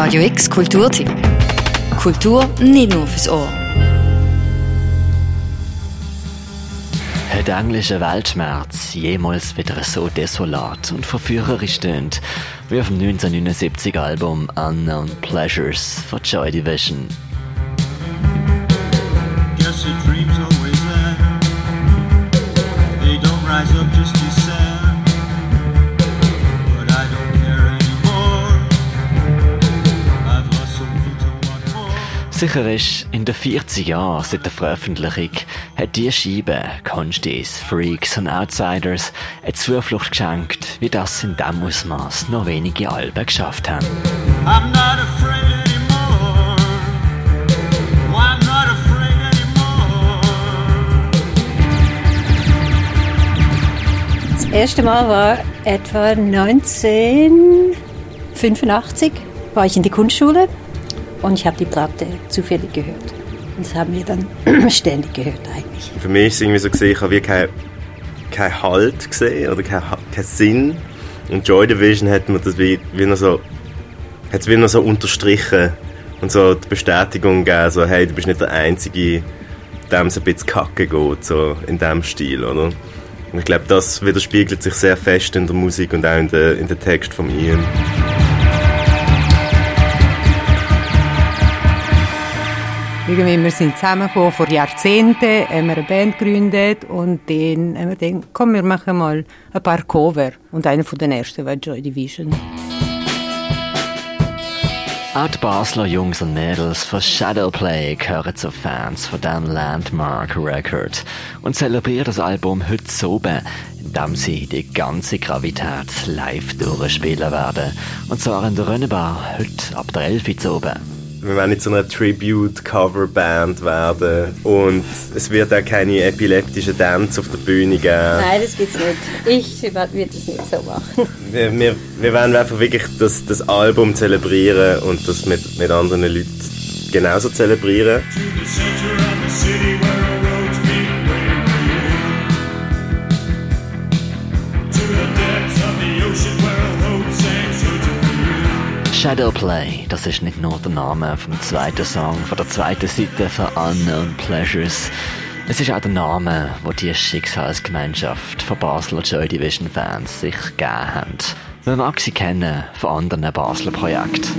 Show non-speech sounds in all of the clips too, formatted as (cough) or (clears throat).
Radio X Kulturtipp. Kultur nicht nur fürs Ohr. Hat englischer Weltschmerz jemals wieder so desolat und verführerisch tönt wie auf dem 1979 Album Unknown Pleasures von Joy Division? Sicher ist, in den 40 Jahren seit der Veröffentlichung hat diese Scheibe Consties, Freaks und Outsiders eine Zuflucht geschenkt, wie das in diesem Ausmaß noch wenige Alben geschafft haben. Das erste Mal war etwa 1985, war ich in die Kunstschule und ich habe die Platte zufällig gehört. Und das haben wir dann (clears throat) ständig gehört eigentlich. Für mich ist es irgendwie so gesehen, ich habe wie keinen kein Halt gesehen oder keinen kein Sinn. Und Joy Division hat mir das wie, wie noch so, hat wie noch so unterstrichen und so die Bestätigung gegeben, so, hey, du bist nicht der Einzige, dem es ein bisschen kacke geht, so in diesem Stil, oder? Und ich glaube, das widerspiegelt sich sehr fest in der Musik und auch in den, in Text von Ian. Irgendwie, wir sind zusammengekommen vor Jahrzehnten, haben wir eine Band gegründet und dann haben wir gedacht, komm, wir machen mal ein paar Cover. Und einer von den ersten war Joy Division. Auch die Basler Jungs und Mädels von Shadowplay gehören zu Fans von diesem Landmark Record und zelebrieren das Album heute so oben, indem sie die ganze Gravität live durchspielen werden. Und zwar in der Rönnebar heute ab der 11 Uhr oben wir werden nicht so eine Tribute-Cover-Band werden und es wird auch keine epileptischen Dance auf der Bühne geben. Nein, das gibt's nicht. Ich werde das nicht so machen. Wir, wir, wir werden einfach wirklich das, das Album zelebrieren und das mit, mit anderen Leuten genauso zelebrieren. Shadowplay, das ist nicht nur der Name vom zweiten Song, von der zweiten Seite von Unknown Pleasures. Es ist auch der Name, wo die Schicksalsgemeinschaft von Basler Joy Division Fans sich gegeben haben. Man mag sie kennen von anderen Basler Projekten.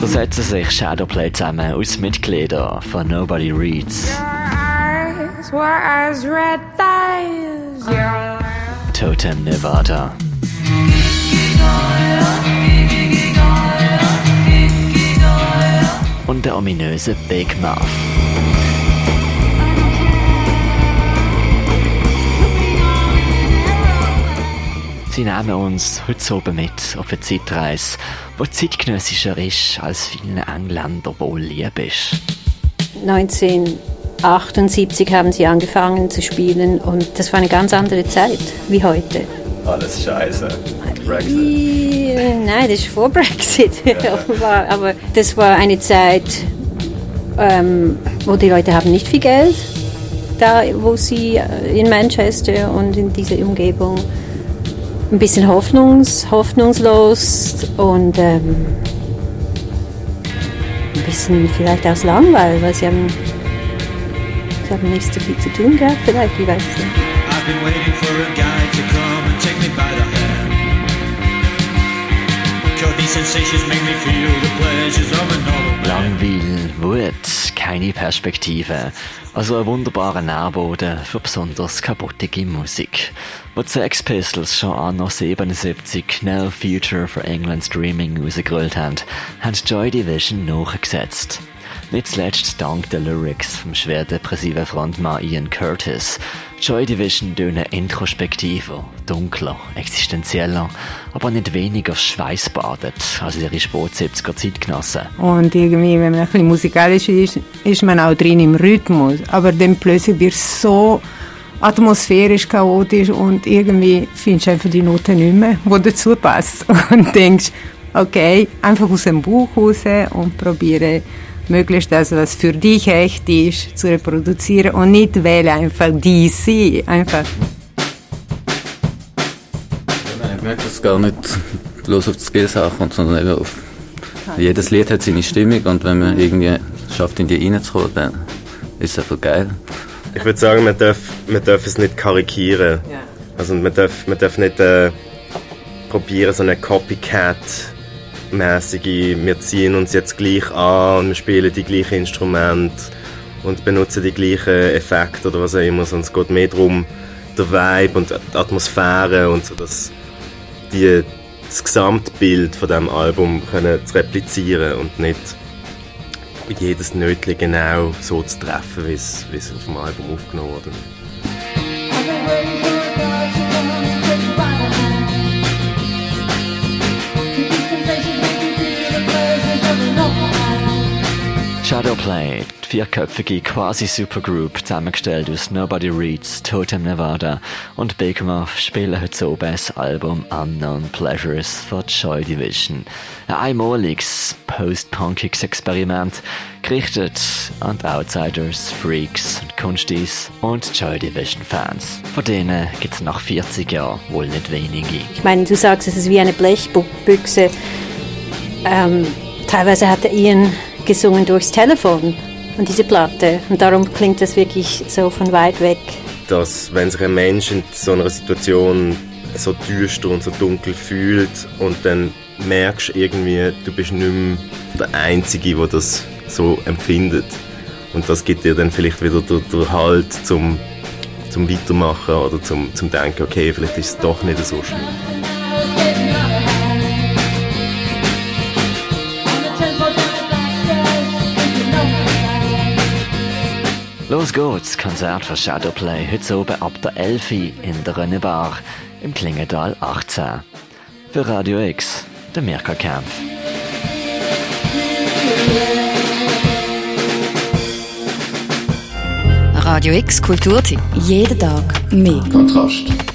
Da setzen sich Shadowplay zusammen aus Mitgliedern von Nobody Reads. Totem Nevada. Und der ominöse Big Mouth. Sie nehmen uns heute oben mit auf eine Zeitreise, die zeitgenössischer ist, als vielen Engländer wohl lieb ist. 1978 haben sie angefangen zu spielen und das war eine ganz andere Zeit wie heute. Alles scheiße. Brexit. Nein, das ist vor Brexit (laughs) offenbar. Aber das war eine Zeit, ähm, wo die Leute haben nicht viel Geld, da wo sie äh, in Manchester und in dieser Umgebung ein bisschen hoffnungs, hoffnungslos und ähm, ein bisschen vielleicht aus Langweil, weil sie haben, sie haben nicht so viel zu tun gehabt, vielleicht, ich weiß es nicht. Been. Langweil, Wut, keine Perspektive. Also ein wunderbarer Nährboden für besonders kaputte Musik. Wo die Sex Pistols schon anno 77 No Future for England Streaming rausgerollt haben, haben Joy Division nachgesetzt. Nicht zuletzt dank der Lyrics vom schwer depressiven Frontmann Ian Curtis. Joy Division tönen introspektiver, dunkler, existenzieller, aber nicht weniger schweißbadet als ihre Sport 70er Zeitgenossen. Und irgendwie, wenn man ein bisschen musikalisch ist, ist man auch drin im Rhythmus. Aber dann plötzlich wird es so atmosphärisch chaotisch und irgendwie findest du einfach die Noten nicht mehr, (laughs) die dazu passt. Und denkst, okay, einfach aus dem Buch raus und probiere möglichst das, was für dich echt ist, zu reproduzieren und nicht wähle einfach DC, einfach. Ich merke das gar nicht bloß auf die Skillsachen, sondern eben auf jedes Lied hat seine Stimmung und wenn man irgendwie schafft, in die reinzukommen, dann ist es einfach geil. Ich würde sagen, man darf, man darf es nicht karikieren. Ja. Also man darf, man darf nicht äh, probieren, so eine Copycat-mäßige, wir ziehen uns jetzt gleich an und wir spielen die gleichen Instrumente und benutzen die gleichen Effekte oder was auch immer, sondern es geht mehr darum, der Vibe und die Atmosphäre und so das, die, das Gesamtbild von diesem Album können zu replizieren und nicht jedes Nötchen genau so zu treffen, wie es, wie es auf dem Album aufgenommen wurde. Shadowplay, die vierköpfige Quasi-Supergroup, zusammengestellt aus Nobody Reads, Totem Nevada und Big Muff, spielen heute oben das Album Unknown Pleasures von Joy Division. Ein einmaliges, post-punkiges Experiment, gerichtet an die Outsiders, Freaks und Kunstis und Joy Division Fans. Von denen gibt es nach 40 Jahren wohl nicht wenige. Ich meine, du sagst, es ist wie eine Blechbüchse. Ähm, teilweise hat Ian gesungen durchs Telefon und diese Platte. Und darum klingt das wirklich so von weit weg. dass wenn sich ein Mensch in so einer Situation so düster und so dunkel fühlt und dann merkst irgendwie, du bist nicht mehr der Einzige, der das so empfindet. Und das gibt dir dann vielleicht wieder den, den Halt zum, zum Weitermachen oder zum, zum Denken, okay, vielleicht ist es doch nicht so schlimm. Los geht's, Konzert von Shadowplay, heute oben ab der 11 Uhr in der Rönnebar im Klingental 18. Für Radio X, der Mirka Kempf. Radio X Kulturtipp. Jeden Tag mehr. Kontrast.